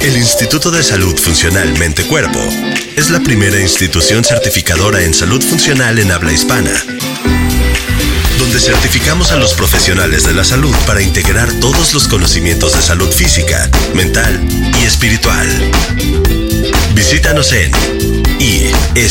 El Instituto de Salud Funcional Mente Cuerpo es la primera institución certificadora en salud funcional en habla hispana, donde certificamos a los profesionales de la salud para integrar todos los conocimientos de salud física, mental y espiritual. Visítanos en isfmc.mx.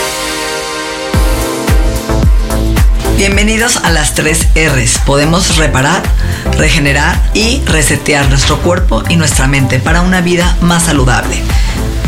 Bienvenidos a las tres R's. Podemos reparar, regenerar y resetear nuestro cuerpo y nuestra mente para una vida más saludable.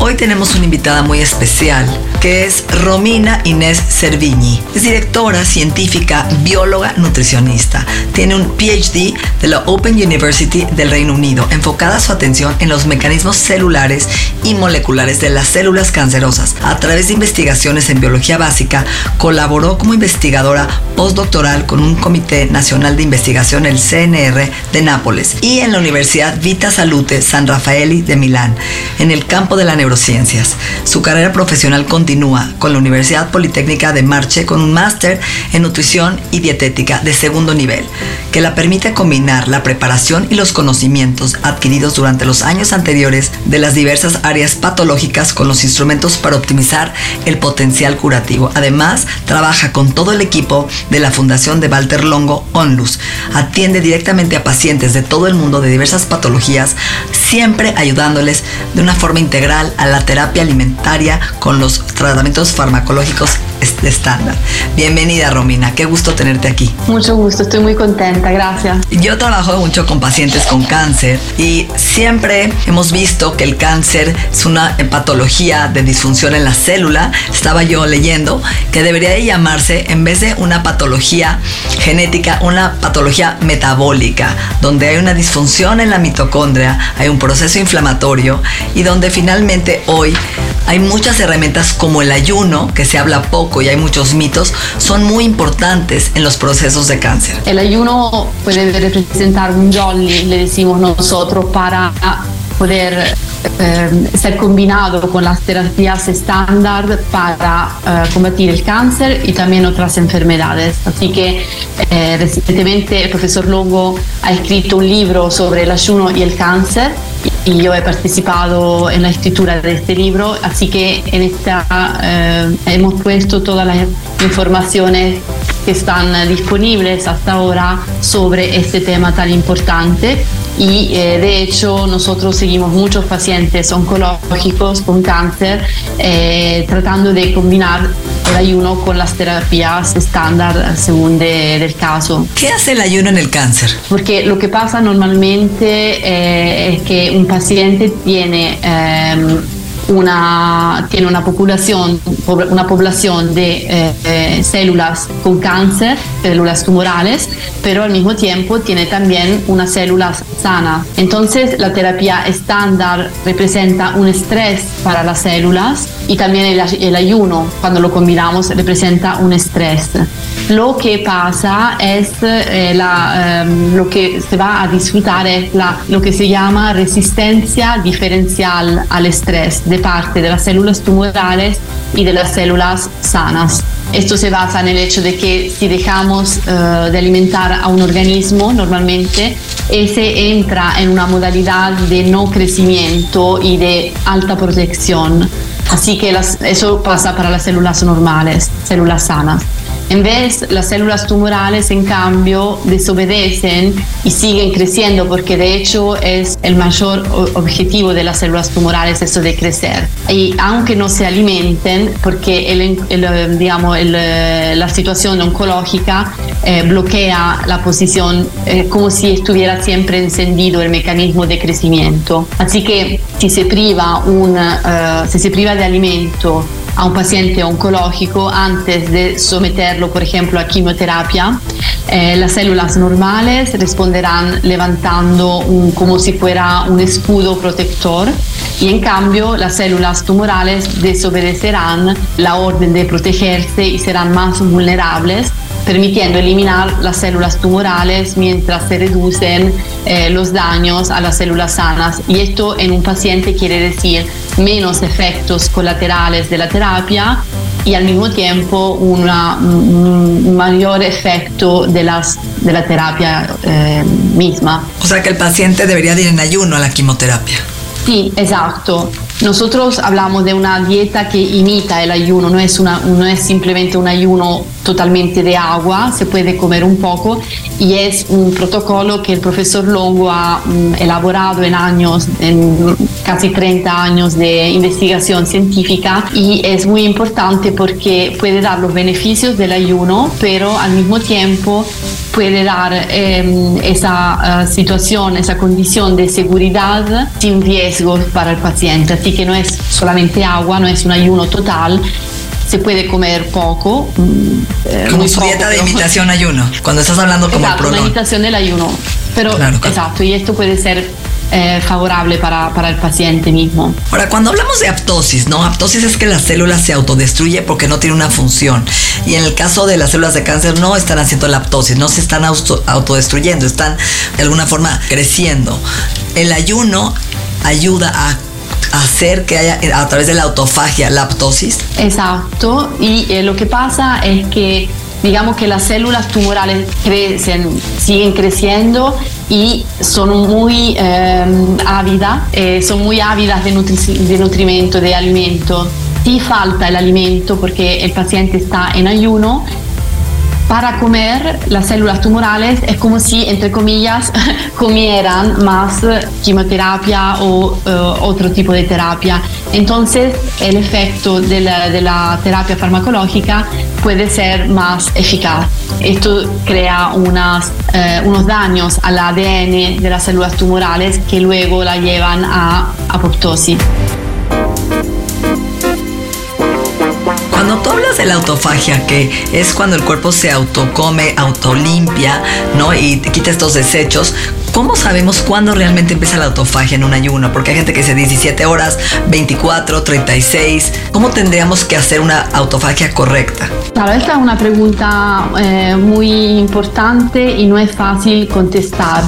Hoy tenemos una invitada muy especial que es Romina Inés Cerviñi. Es directora científica, bióloga, nutricionista. Tiene un PhD de la Open University del Reino Unido, enfocada su atención en los mecanismos celulares y moleculares de las células cancerosas. A través de investigaciones en biología básica, colaboró como investigadora postdoctoral con un Comité Nacional de Investigación, el CNR de Nápoles, y en la Universidad Vita Salute San Raffaeli de Milán, en el campo de la neurociencias. Su carrera profesional continúa con la Universidad Politécnica de Marche con un máster en nutrición y dietética de segundo nivel, que la permite combinar la preparación y los conocimientos adquiridos durante los años anteriores de las diversas áreas patológicas con los instrumentos para optimizar el potencial curativo. Además, trabaja con todo el equipo de la Fundación de Walter Longo Onlus. Atiende directamente a pacientes de todo el mundo de diversas patologías, siempre ayudándoles de una forma integral a la terapia alimentaria con los tratamientos farmacológicos estándar. Bienvenida Romina, qué gusto tenerte aquí. Mucho gusto, estoy muy contenta, gracias. Yo trabajo mucho con pacientes con cáncer y siempre hemos visto que el cáncer es una patología de disfunción en la célula. Estaba yo leyendo que debería de llamarse, en vez de una patología genética, una patología metabólica, donde hay una disfunción en la mitocondria, hay un proceso inflamatorio y donde finalmente hoy hay muchas herramientas como el ayuno, que se habla poco y hay muchos mitos, son muy importantes en los procesos de cáncer. El ayuno puede representar un jolly, le decimos nosotros, para poder eh, ser combinado con las terapias estándar para eh, combatir el cáncer y también otras enfermedades. Así que eh, recientemente el profesor Longo ha escrito un libro sobre el ayuno y el cáncer yo he participado en la escritura de este libro, así que en esta hemos puesto todas las informaciones que están disponibles hasta ahora sobre este tema tan importante y eh, de hecho nosotros seguimos muchos pacientes oncológicos con cáncer eh, tratando de combinar el ayuno con las terapias estándar según del caso. ¿Qué hace el ayuno en el cáncer? Porque lo que pasa normalmente eh, es que un paciente tiene em, una, tiene una población, una población de eh, eh, células con cáncer, células tumorales, pero al mismo tiempo tiene también unas células sanas. Entonces la terapia estándar representa un estrés para las células y también el, el ayuno, cuando lo combinamos, representa un estrés. Lo que pasa es eh, la, um, lo que se va a disfrutar es la, lo que se llama resistencia diferencial al estrés parte de las células tumorales y de las células sanas. Esto se basa en el hecho de que si dejamos uh, de alimentar a un organismo normalmente, ese entra en una modalidad de no crecimiento y de alta protección. Así que eso pasa para las células normales, células sanas. En vez, las células tumorales, en cambio, desobedecen y siguen creciendo porque de hecho es el mayor objetivo de las células tumorales, eso de crecer. Y aunque no se alimenten, porque el, digamos, la situación oncológica eh, bloquea la posición eh, como si estuviera siempre encendido el mecanismo de crecimiento. Así que si se priva, un, uh, si se priva de alimento a un paciente oncológico antes de someterlo, por ejemplo, a quimioterapia, eh, las células normales responderán levantando como si fuera un escudo protector y en cambio las células tumorales desobedecerán la orden de protegerse y serán más vulnerables permitiendo eliminar las células tumorales mientras se reducen eh, los daños a las células sanas. Y esto en un paciente quiere decir menos efectos colaterales de la terapia y al mismo tiempo una, un mayor efecto de, las, de la terapia eh, misma. O sea que el paciente debería ir en ayuno a la quimioterapia. Sí, exacto. Nosotros hablamos de una dieta que imita el ayuno, no es, una, no es simplemente un ayuno totalmente de agua, se puede comer un poco y es un protocolo que el profesor Longo ha mm, elaborado en años, en casi 30 años de investigación científica y es muy importante porque puede dar los beneficios del ayuno, pero al mismo tiempo puede dar em, esa eh, situación, esa condición de seguridad sin riesgo para el paciente. Así que no es solamente agua, no es un ayuno total, se puede comer poco. Mm, eh, como su dieta de imitación ayuno, cuando estás hablando como exacto, una imitación del ayuno. Pero, exacto, y esto puede ser eh, favorable para, para, el paciente mismo. Ahora, cuando hablamos de aptosis, ¿no? Aptosis es que la célula se autodestruye porque no tiene una función. Y en el caso de las células de cáncer no están haciendo la aptosis, no se están autodestruyendo, están de alguna forma creciendo. El ayuno ayuda a hacer que haya a través de la autofagia la aptosis. Exacto, y eh, lo que pasa es que digamos que las células tumorales crecen, siguen creciendo y son muy eh, ávidas, eh, son muy ávidas de, de nutrimento, de alimento. Si falta el alimento porque el paciente está en ayuno, para comer las células tumorales es como si, entre comillas, comieran más quimioterapia o eh, otro tipo de terapia. Entonces, el efecto de la, terapia farmacológica puede ser más eficaz. Esto crea unas, eh, unos daños al ADN de las células tumorales que luego la llevan a apoptosis. Cuando tú hablas de la autofagia, que es cuando el cuerpo se autocome, autolimpia, ¿no? Y quita estos desechos, ¿cómo sabemos cuándo realmente empieza la autofagia en un ayuno? Porque hay gente que dice 17 horas, 24, 36. ¿Cómo tendríamos que hacer una autofagia correcta? Claro, esta es una pregunta eh, muy importante y no es fácil contestar.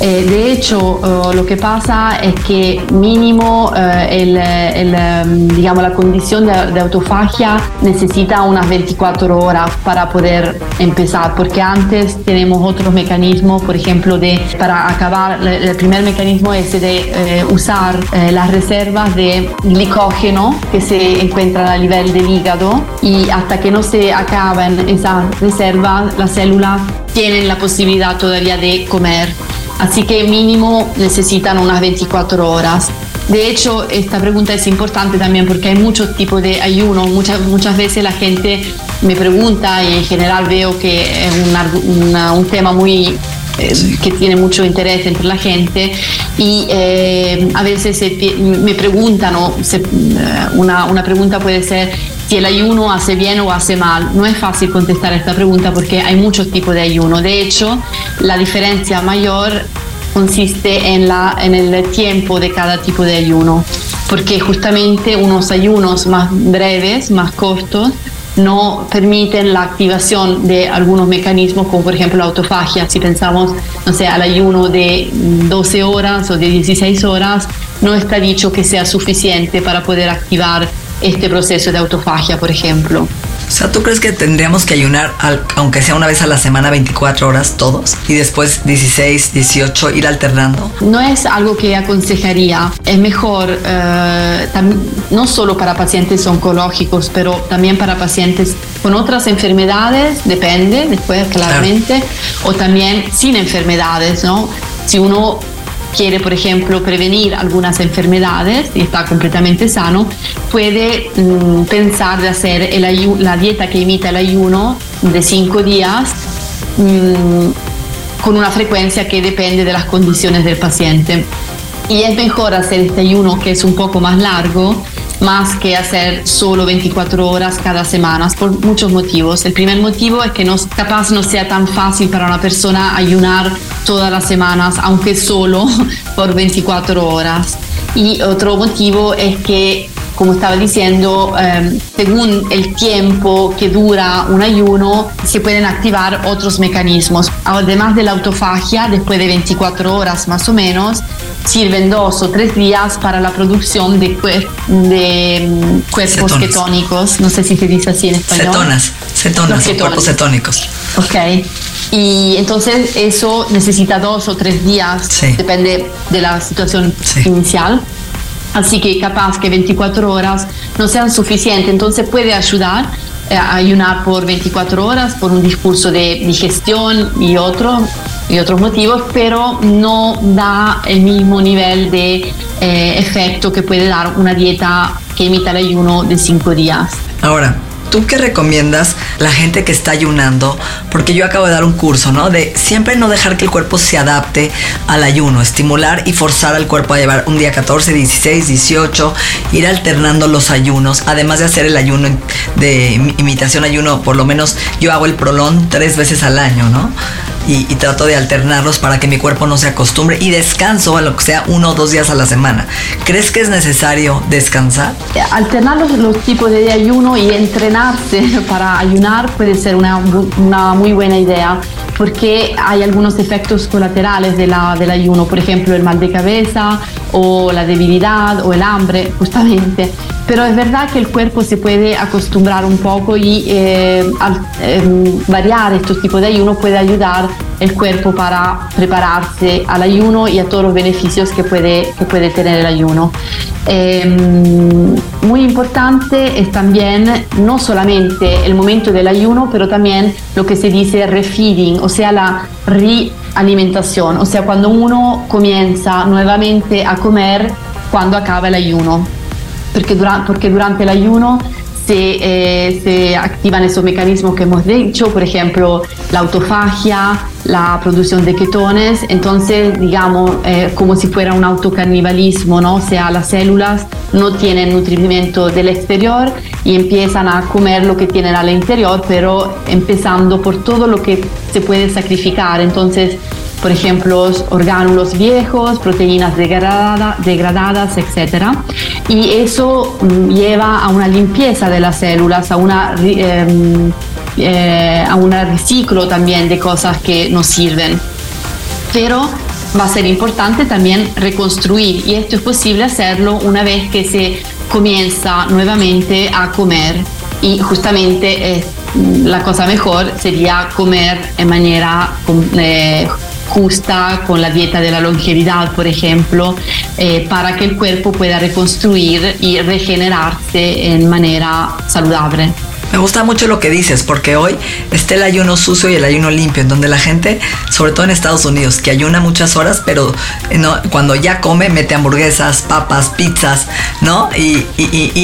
Eh, de hecho, eh, lo que pasa es que mínimo eh, em, digamos, la condición de, autofagia necesita unas 24 horas para poder empezar, porque antes tenemos otros mecanismos, por ejemplo, de, para acabar, el primer mecanismo es de usar las reservas de glicógeno que se encuentran a nivel del hígado y hasta que no se acaben esas reservas, las células tienen la posibilidad todavía de comer. Así que mínimo necesitan unas 24 horas. De hecho, esta pregunta es importante también porque hay muchos tipos de ayuno. Muchas, muchas veces la gente me pregunta y en general veo que es un tema muy eh, que tiene mucho interés entre la gente y eh, a veces me preguntan, eh, una, una pregunta puede ser si el ayuno hace bien o hace mal. No es fácil contestar esta pregunta porque hay muchos tipos de ayuno. De hecho, la diferencia mayor consiste en, la, en el tiempo de cada tipo de ayuno, porque justamente unos ayunos más breves, más cortos, no permiten la activación de algunos mecanismos como por ejemplo la autofagia. Si pensamos, no sé, al ayuno de 12 horas o de 16 horas, no está dicho que sea suficiente para poder activar este proceso de autofagia, por ejemplo. O sea, ¿tú crees que tendríamos que ayunar, aunque sea una vez a la semana, 24 horas todos? Y después 16, 18, ir alternando. No es algo que aconsejaría. Es mejor, eh, no solo para pacientes oncológicos, pero también para pacientes con otras enfermedades, depende después claramente, o también sin enfermedades, ¿no? Si uno quiere, por ejemplo, prevenir algunas enfermedades y está completamente sano, puede mm, pensar de hacer el la dieta que imita el ayuno de cinco días mm, con una frecuencia que depende de las condiciones del paciente. Y es mejor hacer este ayuno que es un poco más largo más que hacer solo 24 horas cada semana por muchos motivos. El primer motivo es que no, capaz no sea tan fácil para una persona ayunar todas las semanas, aunque solo por 24 horas. Y otro motivo es que como estaba diciendo, em, según el tiempo que dura un ayuno, se pueden activar otros mecanismos. Además de la autofagia, después de 24 horas más o menos, sirven dos o tres días para la producción de, de mm, cuerpos ketónicos. No sé si se dice así en español. Cetonas, cetonas, cuerpos cetónicos. Ok. Y entonces eso necesita dos o tres días, depende de la situación inicial. Así que capaz que 24 horas no sean suficientes, entonces puede ayudar eh, a ayunar por 24 horas por un discurso de digestión y, otro, y otros motivos, pero no da el mismo nivel de eh, efecto que puede dar una dieta que imita el ayuno de 5 días. Ahora, ¿Tú qué recomiendas la gente que está ayunando? Porque yo acabo de dar un curso, ¿no? De siempre no dejar que el cuerpo se adapte al ayuno, estimular y forzar al cuerpo a llevar un día 14, 16, 18, ir alternando los ayunos, además de hacer el ayuno de imitación ayuno, por lo menos yo hago el prolón tres veces al año, ¿no? Y, trato de alternarlos para que mi cuerpo no se acostumbre y descanso a lo que sea uno o dos días a la semana. ¿Crees que es necesario descansar? Alternar los, tipos de ayuno y entrenarse para ayunar puede ser una, una muy buena idea porque hay algunos efectos colaterales de la, del ayuno, por ejemplo el mal de cabeza o la debilidad o el hambre, justamente. Pero es verdad que el cuerpo se puede acostumbrar un poco y eh, al, em, variar estos tipos de ayuno puede ayudar el cuerpo para prepararse al ayuno y a todos los beneficios que puede, que puede tener el ayuno. Em, muy importante es también no solamente el momento del ayuno, pero también lo que se dice refeeding, o sea, la realimentación, o sea, cuando uno comienza nuevamente a comer cuando acaba el ayuno. Porque, durante, porque durante el ayuno se, eh, se, activan esos mecanismos que hemos dicho, por ejemplo, la autofagia, la producción de ketones, entonces digamos eh, como si fuera un autocarnivalismo, ¿no? o sea, las células no tienen nutrimiento del exterior y empiezan a comer lo que tienen al interior, pero empezando por todo lo que se puede sacrificar, entonces por ejemplo, orgánulos viejos, proteínas degradadas, etc. Y eso mm, lleva a una limpieza de las células, a una... Em, eh, a un reciclo también de cosas que nos sirven. Pero va a ser importante también reconstruir y esto es posible hacerlo una vez que se comienza nuevamente a comer y justamente eh, la cosa mejor sería comer en manera eh, justa con la dieta de la longevidad, por ejemplo, eh, para que el cuerpo pueda reconstruir y regenerarse en manera saludable. Me gusta mucho lo que dices, porque hoy está el ayuno sucio y el ayuno limpio, en donde la gente, sobre todo en Estados Unidos, que ayuna muchas horas, pero eh, cuando ya come, mete hamburguesas, papas, pizzas, ¿no? Y,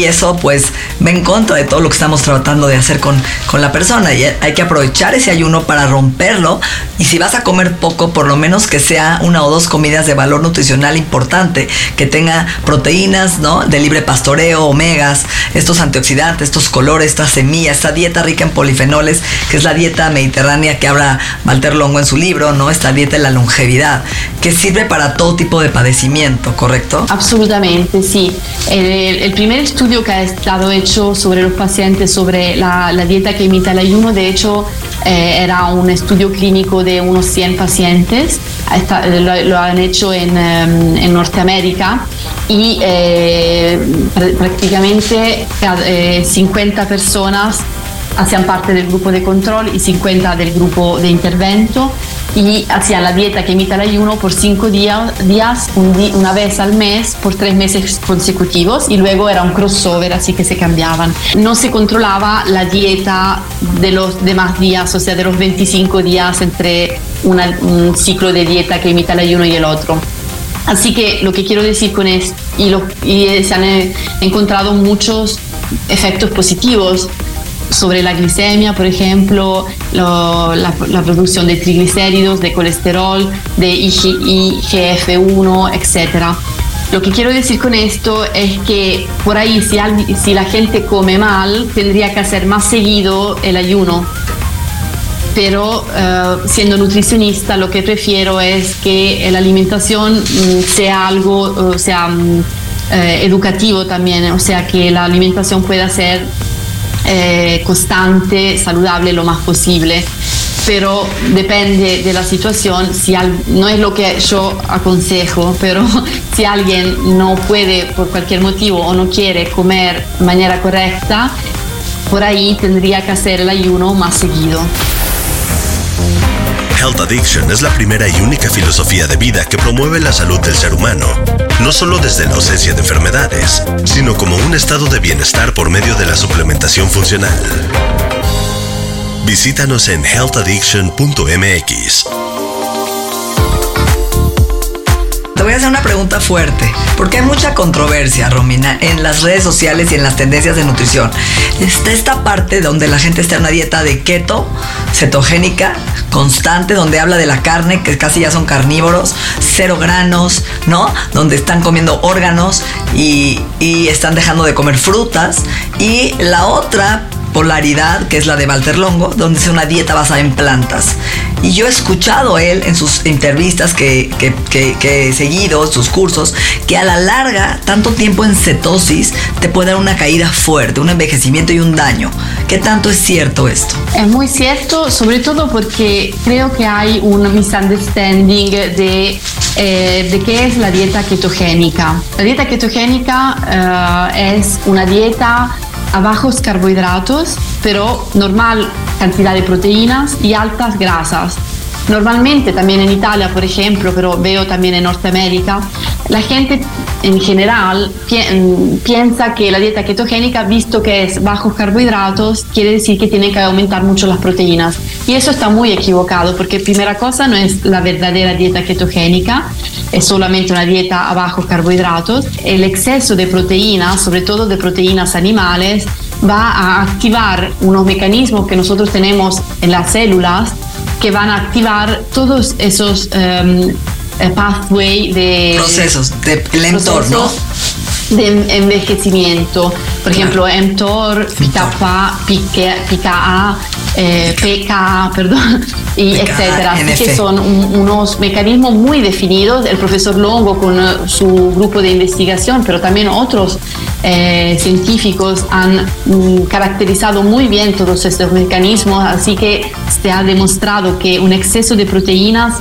eso, pues, va en contra de todo lo que estamos tratando de hacer con, con la persona. Y hay que aprovechar ese ayuno para romperlo. Y si vas a comer poco, por lo menos que sea una o dos comidas de valor nutricional importante, que tenga proteínas, ¿no? De libre pastoreo, omegas, estos antioxidantes, estos colores, estas semillas esta dieta rica en polifenoles, que es la dieta mediterránea que habla Walter Longo en su libro, ¿no? Esta dieta de la longevidad, que sirve para todo tipo de padecimiento, ¿correcto? Absolutamente, sí. El, primer estudio que ha estado hecho sobre los pacientes, sobre la, dieta que imita el ayuno, de hecho, eh, era un estudio clínico de unos 100 pacientes, lo, han hecho en, em, en Norteamérica y prácticamente 50 personas hacían parte del grupo de control y 50 del grupo de intervento y hacían la dieta que imita el ayuno por 5 días, días una vez al mes por 3 meses consecutivos y luego era un crossover así que se cambiaban. No se controlaba la dieta de los demás días, o sea, de los 25 días entre un ciclo de dieta que imita el ayuno y el otro. Así que lo que quiero decir con esto, y, y se han encontrado muchos efectos positivos sobre la glicemia, por ejemplo, la, producción de triglicéridos, de colesterol, de IGF-1, etc. Lo que quiero decir con esto es que por ahí si, si la gente come mal, tendría que hacer más seguido el ayuno. Pero eh, siendo nutricionista lo que prefiero es que la alimentación mm, sea algo, sea mm, eh, educativo también, o sea que la alimentación pueda ser eh, constante, saludable lo más posible. Pero depende de la situación, si no es lo que yo aconsejo, pero si alguien no puede por cualquier motivo o no quiere comer de manera correcta, por ahí tendría que hacer el ayuno más seguido. Health Addiction es la primera y única filosofía de vida que promueve la salud del ser humano, no solo desde la ausencia de enfermedades, sino como un estado de bienestar por medio de la suplementación funcional. Visítanos en healthaddiction.mx. Te voy a hacer una pregunta fuerte, porque hay mucha controversia, Romina, en las redes sociales y en las tendencias de nutrición. Está esta parte donde la gente está en una dieta de keto, cetogénica, constante, donde habla de la carne, que casi ya son carnívoros, cero granos, ¿no? Donde están comiendo órganos y, y están dejando de comer frutas. Y la otra polaridad, que es la de Walter Longo, donde es una dieta basada en plantas. Y yo he escuchado él en sus entrevistas que, he seguido, sus cursos, que a la larga, tanto tiempo en cetosis te puede dar una caída fuerte, un envejecimiento y un daño. ¿Qué tanto es cierto esto? Es muy cierto, sobre todo porque creo que hay un misunderstanding de, eh, de qué es la dieta ketogénica. La dieta ketogénica eh, es una dieta a bajos carbohidratos, pero normal cantidad de proteínas y altas grasas. Normalmente también en Italia, por ejemplo, pero veo también en Norteamérica, la gente en general piensa que la dieta ketogénica, visto que es bajos carbohidratos, quiere decir que tiene que aumentar mucho las proteínas. Y eso está muy equivocado, porque primera cosa no es la verdadera dieta ketogénica, es solamente una dieta a bajos carbohidratos. El exceso de proteínas, sobre todo de proteínas animales, va a activar unos mecanismos que nosotros tenemos en las células que van a activar todos esos um, pathway de procesos del entorno de envejecimiento. Por ejemplo, mTOR, PKA, PKA, eh, PKA, perdón, y etcétera. Así que son unos mecanismos muy definidos. El profesor Longo con eh, su grupo de investigación, pero también otros eh, científicos han mm, caracterizado muy bien todos estos mecanismos. Así que se ha demostrado que un exceso de proteínas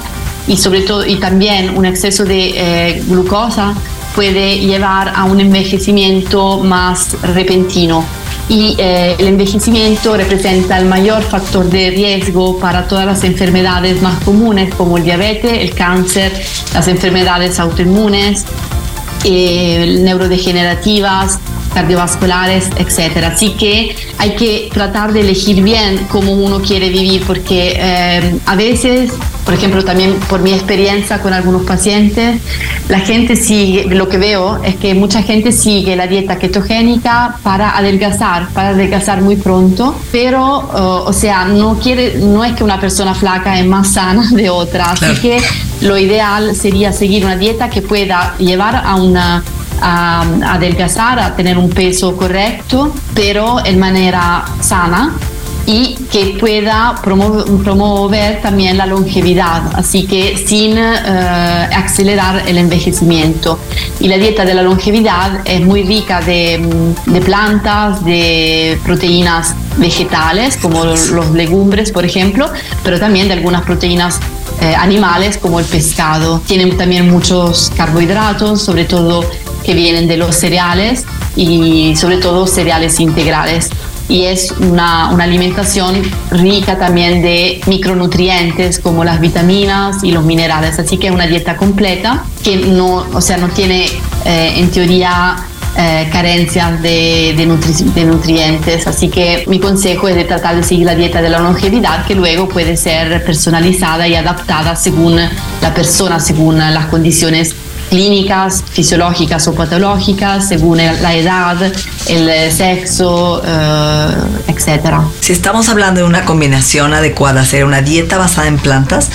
y sobre todo y también un exceso de glucosa puede llevar a un envejecimiento más repentino. Y eh, el envejecimiento representa el mayor factor de riesgo para todas las enfermedades más comunes como el diabetes, el cáncer, las enfermedades autoinmunes, eh, neurodegenerativas, cardiovasculares, etc. Así que hay que tratar de elegir bien cómo uno quiere vivir porque eh, a veces por ejemplo, también por mi experiencia con algunos pacientes, la gente sigue, lo que veo es que mucha gente sigue la dieta ketogénica para adelgazar, para adelgazar muy pronto, pero, uh, o sea, no, quiere, no es que una persona flaca es más sana de otra, así que lo ideal sería seguir una dieta que pueda llevar a una a, adelgazar, a tener un peso correcto, pero en manera sana y que pueda promover también la longevidad, así que sin eh, acelerar el envejecimiento. Y la dieta de la longevidad es muy rica de, de plantas, de proteínas vegetales, como los legumbres, por ejemplo, pero también de algunas proteínas eh, animales como el pescado. Tienen también muchos carbohidratos, sobre todo que vienen de los cereales y sobre todo cereales integrales y es una, una, alimentación rica también de micronutrientes como las vitaminas y los minerales. Así que es una dieta completa que no, o sea, no tiene eh, en teoría eh, carencias de, de, de, nutrientes. Así que mi consejo es de tratar de seguir la dieta de la longevidad que luego puede ser personalizada y adaptada según la persona, según las condiciones clínicas, fisiológicas o patológicas, según la edad, el sexo, eh, etc. Si estamos hablando de una combinación adecuada, hacer una dieta basada en plantas,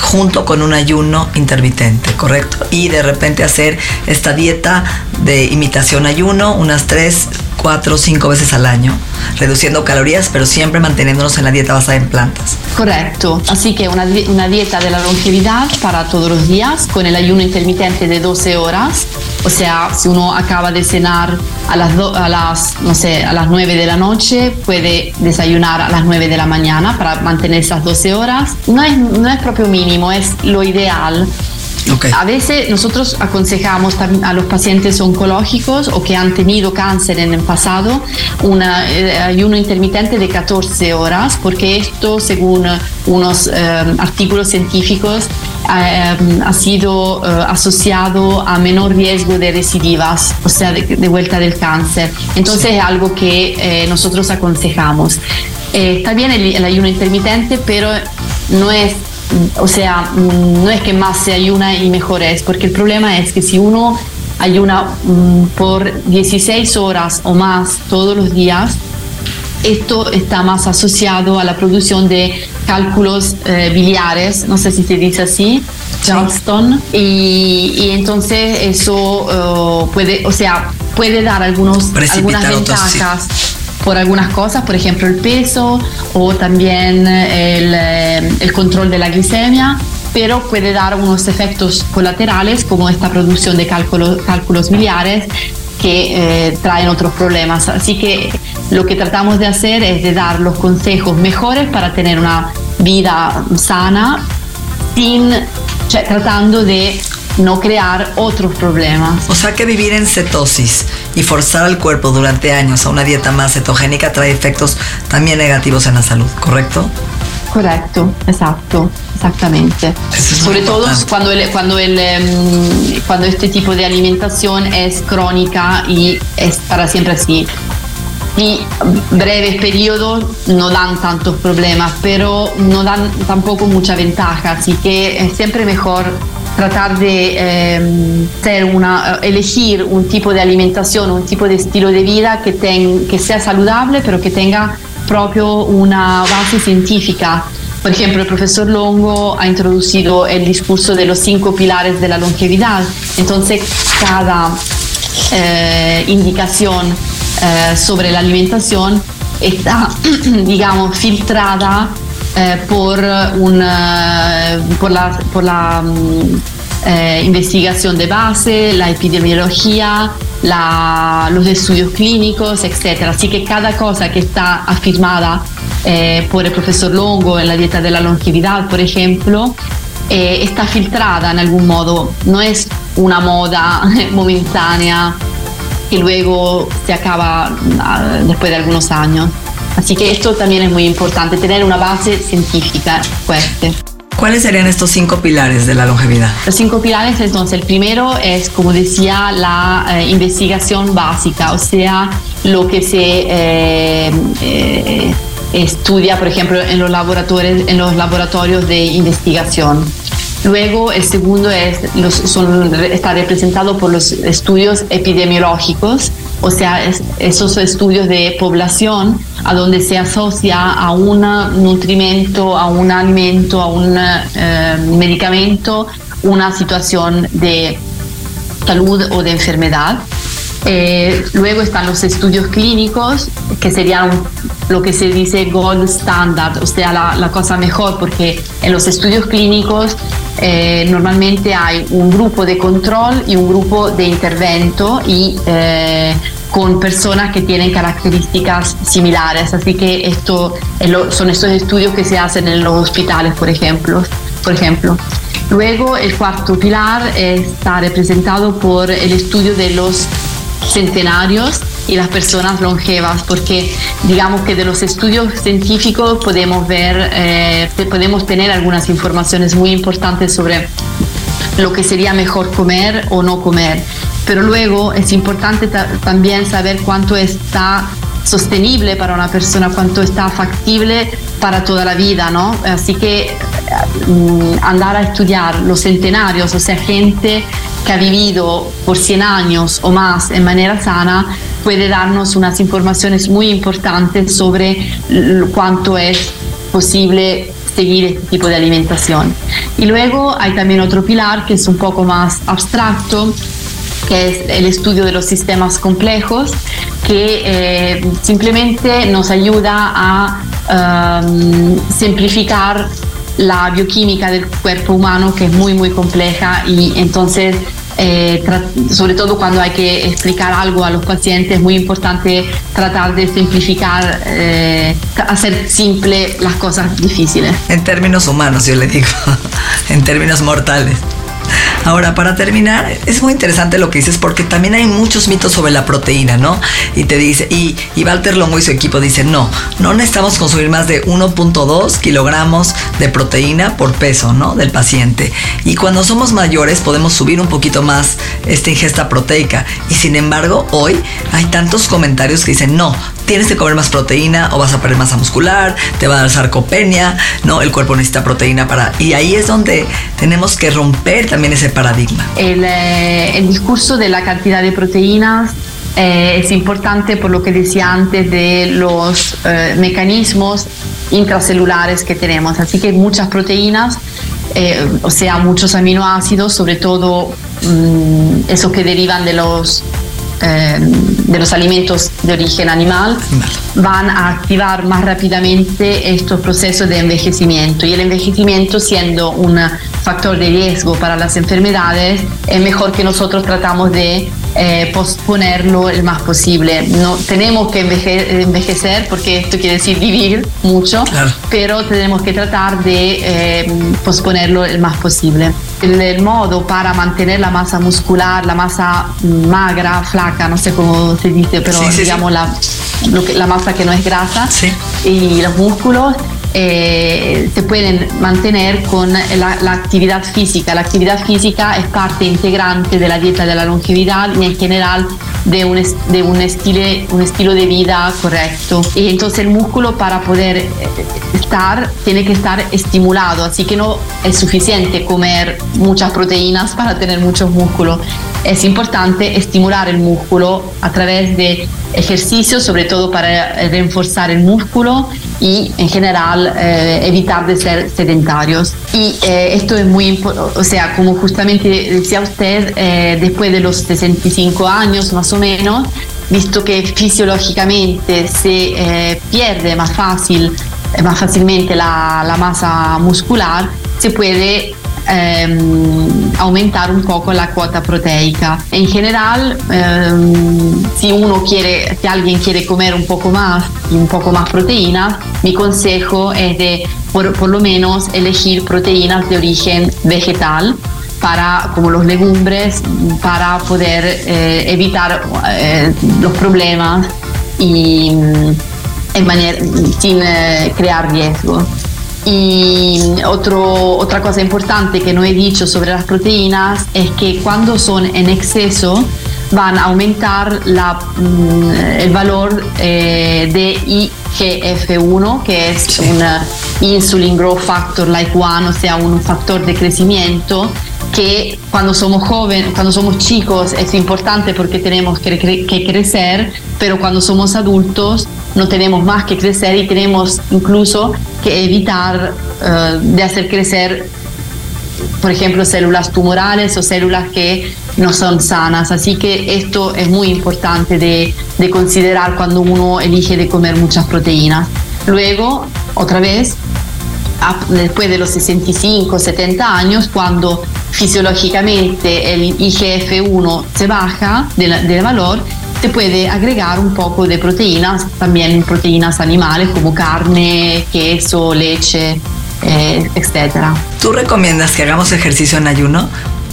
junto con un ayuno intermitente, ¿correcto? Y de repente hacer esta dieta de imitación ayuno unas tres, cuatro o cinco veces al año, reduciendo calorías, pero siempre manteniéndonos en la dieta basada en plantas. Correcto, así que una, una dieta de la longevidad para todos los días, con el ayuno intermitente de 12 horas, o sea, si uno acaba de cenar a las, a las, no sé, a las 9 de la noche, puede desayunar a las 9 de la mañana para mantener esas 12 horas. No es, no es propio mínimo, es lo ideal a veces nosotros aconsejamos a los pacientes oncológicos o que han tenido cáncer en el pasado un eh, ayuno intermitente de 14 horas, porque esto, según unos eh, artículos científicos, eh, ha sido asociado a menor riesgo de recidivas, o sea, de, vuelta del cáncer. Entonces es algo que nosotros aconsejamos. está bien el ayuno intermitente, pero no es o sea, mm, no es que más se ayuna y mejor es, porque el problema es que si uno ayuna mm, por 16 horas o más todos los días, esto está más asociado a la producción de cálculos eh, biliares, no sé si se dice así, Johnston, y, entonces eso eh, puede, o sea, puede dar algunos, algunas ventajas por algunas cosas, por ejemplo el peso o también eh, el, control de la glicemia, pero puede dar unos efectos colaterales como esta producción de cálculos, cálculos biliares que eh, traen otros problemas. Así que lo que tratamos de hacer es de dar los consejos mejores para tener una vida sana sin, tratando de no crear otros problemas. O sea que vivir en cetosis y forzar al cuerpo durante años a una dieta más cetogénica trae efectos también negativos en la salud, ¿correcto? Correcto, exacto, exactamente. Sobre todo cuando, el, cuando, el, em, cuando este tipo de alimentación es crónica y es para siempre así. Y breves periodos no dan tantos problemas, pero no dan tampoco mucha ventaja, así que es siempre mejor tratar de eh, ser una, elegir un tipo de alimentación, un tipo de estilo de vida que, ten, que sea saludable, pero que tenga propio una base científica. Por ejemplo, el profesor Longo ha introducido el discurso de los cinco pilares de la longevidad. Entonces, cada eh, indicación eh, sobre la alimentación está, digamos, filtrada eh, por, una, por la, por la mm, eh, investigación de base, la epidemiología, la, los estudios clínicos, etc. Así que cada cosa que está afirmada eh, por el profesor Longo en la dieta de la longevidad, por ejemplo, está filtrada en algún modo, no es una moda momentánea que luego se acaba ah, después de algunos años. Así que esto también es muy importante, tener una base científica fuerte. ¿Cuáles serían estos cinco pilares de la longevidad? Los cinco pilares, entonces, el primero es, como decía, la eh, investigación básica, o sea, lo que se eh, eh, estudia, por ejemplo, en los laboratorios, en los laboratorios de investigación. Luego, el segundo es, está representado por los estudios epidemiológicos, o sea, esos estudios de población a donde se asocia a un nutrimento, a un alimento, a un eh, medicamento, una situación de salud o de enfermedad. Eh, luego están los estudios clínicos, que serían lo que se dice gold standard, o sea, la, cosa mejor, porque en los estudios clínicos eh, normalmente hay un grupo de control y un grupo de intervento y eh, con personas que tienen características similares. Así que esto son estos estudios que se hacen en los hospitales, por ejemplo. por ejemplo. Luego el cuarto pilar está representado por el estudio de los centenarios y las personas longevas, porque digamos que de los estudios científicos podemos ver, eh, podemos tener algunas informaciones muy importantes sobre lo que sería mejor comer o no comer. Pero luego es importante también saber cuánto está sostenible para una persona, cuánto está factible para toda la vida, ¿no? Así que mm, andar a estudiar los centenarios, o sea, gente que ha vivido por 100 años o más en manera sana, puede darnos unas informaciones muy importantes sobre cuánto es posible seguir este tipo de alimentación. Y luego hay también otro pilar que es un poco más abstracto, que es el estudio de los sistemas complejos, que eh, simplemente nos ayuda a um, simplificar la bioquímica del cuerpo humano, que es muy, muy compleja y entonces eh, sobre todo cuando hay que explicar algo a los pacientes, es muy importante tratar de simplificar, eh, hacer simple las cosas difíciles. En términos humanos, yo le digo, en términos mortales. Ahora, para terminar, es muy interesante lo que dices porque también hay muchos mitos sobre la proteína, ¿no? Y te dice, y, y Walter Longo y su equipo dicen, no, no necesitamos consumir más de 1.2 kilogramos de proteína por peso, ¿no? Del paciente. Y cuando somos mayores podemos subir un poquito más esta ingesta proteica. Y sin embargo, hoy hay tantos comentarios que dicen, no, tienes que comer más proteína o vas a perder masa muscular, te va a dar sarcopenia, ¿no? El cuerpo necesita proteína para... Y ahí es donde tenemos que romper también ese paradigma. El, eh, discurso de la cantidad de proteínas eh, es importante por lo que decía antes de los eh, mecanismos intracelulares que tenemos. Así que muchas proteínas, o sea, muchos aminoácidos, sobre todo mm, esos que derivan de los eh, de los alimentos de origen animal van a activar más rápidamente estos procesos de envejecimiento. Y el envejecimiento siendo un factor de riesgo para las enfermedades es mejor que nosotros tratamos de eh, posponerlo el más posible. No, tenemos que envejecer porque esto quiere decir vivir mucho, pero tenemos que tratar de eh, posponerlo el más posible. El, modo para mantener la masa muscular, la masa magra, flaca, no sé cómo se dice, pero digamos La, la masa que no es grasa y los músculos eh, se pueden mantener con la, actividad física. La actividad física es parte integrante de la dieta de la longevidad y en general de un, de un, estilo, un estilo de vida correcto. Y entonces el músculo para poder eh, estar tiene que estar estimulado, así que no es suficiente comer muchas proteínas para tener mucho músculo. Es importante estimular el músculo a través de ejercicios, sobre todo para reforzar el músculo y en general eh, evitar de ser sedentarios. Y eh, esto es muy importante, o sea, como justamente decía usted, eh, después de los 65 años más o menos, visto que fisiológicamente se pierde más fácil más fácilmente la, la masa muscular, se puede ehm, aumentar un poco la cuota proteica. En general, ehm, si uno quiere, si alguien quiere comer un poco más un poco más proteínas, mi consejo es de por, por lo menos elegir proteínas de origen vegetal para, como los legumbres, para poder eh, evitar eh, los problemas y en manera, sin eh, crear riesgo. Y otro, otra cosa importante que no he dicho sobre las proteínas es que cuando son en exceso van a aumentar la, mm, el valor eh, de IGF-1, que es un Insulin Growth Factor like 1, o sea, un factor de crecimiento que cuando somos jóvenes, cuando somos chicos es importante porque tenemos que, que, crecer, pero cuando somos adultos no tenemos más que crecer y tenemos incluso que evitar uh, de hacer crecer, por ejemplo, células tumorales o células que no son sanas. Así que esto es muy importante de, de considerar cuando uno elige de comer muchas proteínas. Luego, otra vez, después de los 65, 70 años, cuando fisiológicamente el IGF-1 se baja del, valor, se puede agregar un poco de proteínas, también proteínas animales como carne, queso, leche. Eh, etcétera. ¿Tú recomiendas que hagamos ejercicio en ayuno?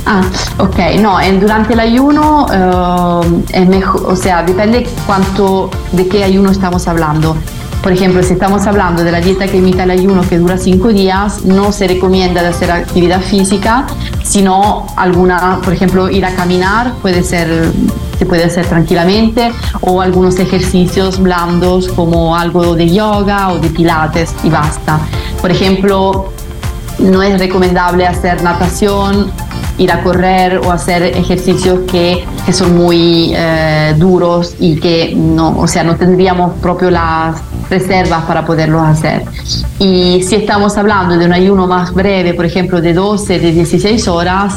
Ah, ok, no, durante el ayuno eh, es mejor, o sea, depende cuánto, de qué ayuno estamos hablando. Por ejemplo, si estamos hablando de la dieta que imita el ayuno que dura cinco días, no se recomienda de hacer actividad física, sino alguna, por ejemplo, ir a caminar puede ser, se puede hacer tranquilamente, o algunos ejercicios blandos como algo de yoga o de pilates y basta. Por ejemplo, no es recomendable hacer natación ir a correr o hacer ejercicios que, que son muy eh, duros y que no, o sea, no tendríamos propio las reservas para poderlos hacer. Y si estamos hablando de un ayuno más breve, por ejemplo, de 12, de 16 horas,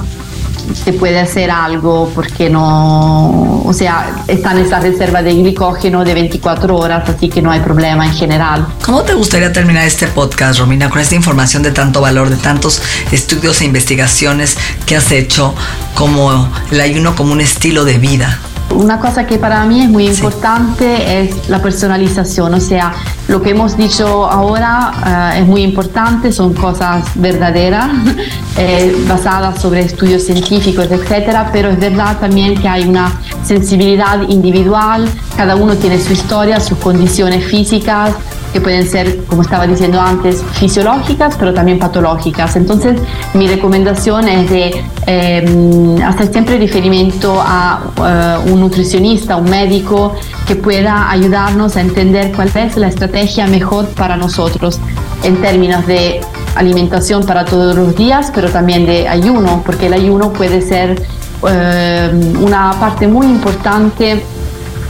se puede hacer algo porque no, o sea, está en esa reserva de glicógeno de 24 horas, así que no hay problema en general. ¿Cómo te gustaría terminar este podcast, Romina, con esta información de tanto valor, de tantos estudios e investigaciones que has hecho, como el ayuno como un estilo de vida? Una cosa que para mí es muy importante es la personalización, o sea, lo que hemos dicho ahora uh, es muy importante, son cosas verdaderas, eh, basadas sobre estudios científicos, etcétera, pero es verdad también que hay una sensibilidad individual, cada uno tiene su historia, sus condiciones físicas, que pueden ser, como estaba diciendo antes, fisiológicas, pero también patológicas. Entonces, mi recomendación es de eh, hacer siempre referimiento a uh, un nutricionista, un médico que pueda ayudarnos a entender cuál es la estrategia mejor para nosotros en términos de alimentación para todos los días, pero también de ayuno, porque el ayuno puede ser uh, una parte muy importante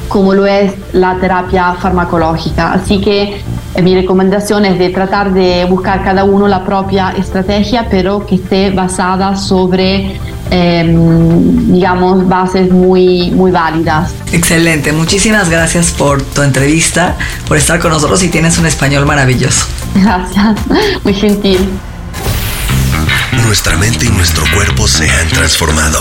como lo es la terapia farmacológica. Así que eh, mi recomendación es de tratar de buscar cada uno la propia estrategia, pero que esté basada sobre, eh, digamos, bases muy, muy válidas. Excelente, muchísimas gracias por tu entrevista, por estar con nosotros y tienes un español maravilloso. Gracias, muy gentil. Nuestra mente y nuestro cuerpo se han transformado.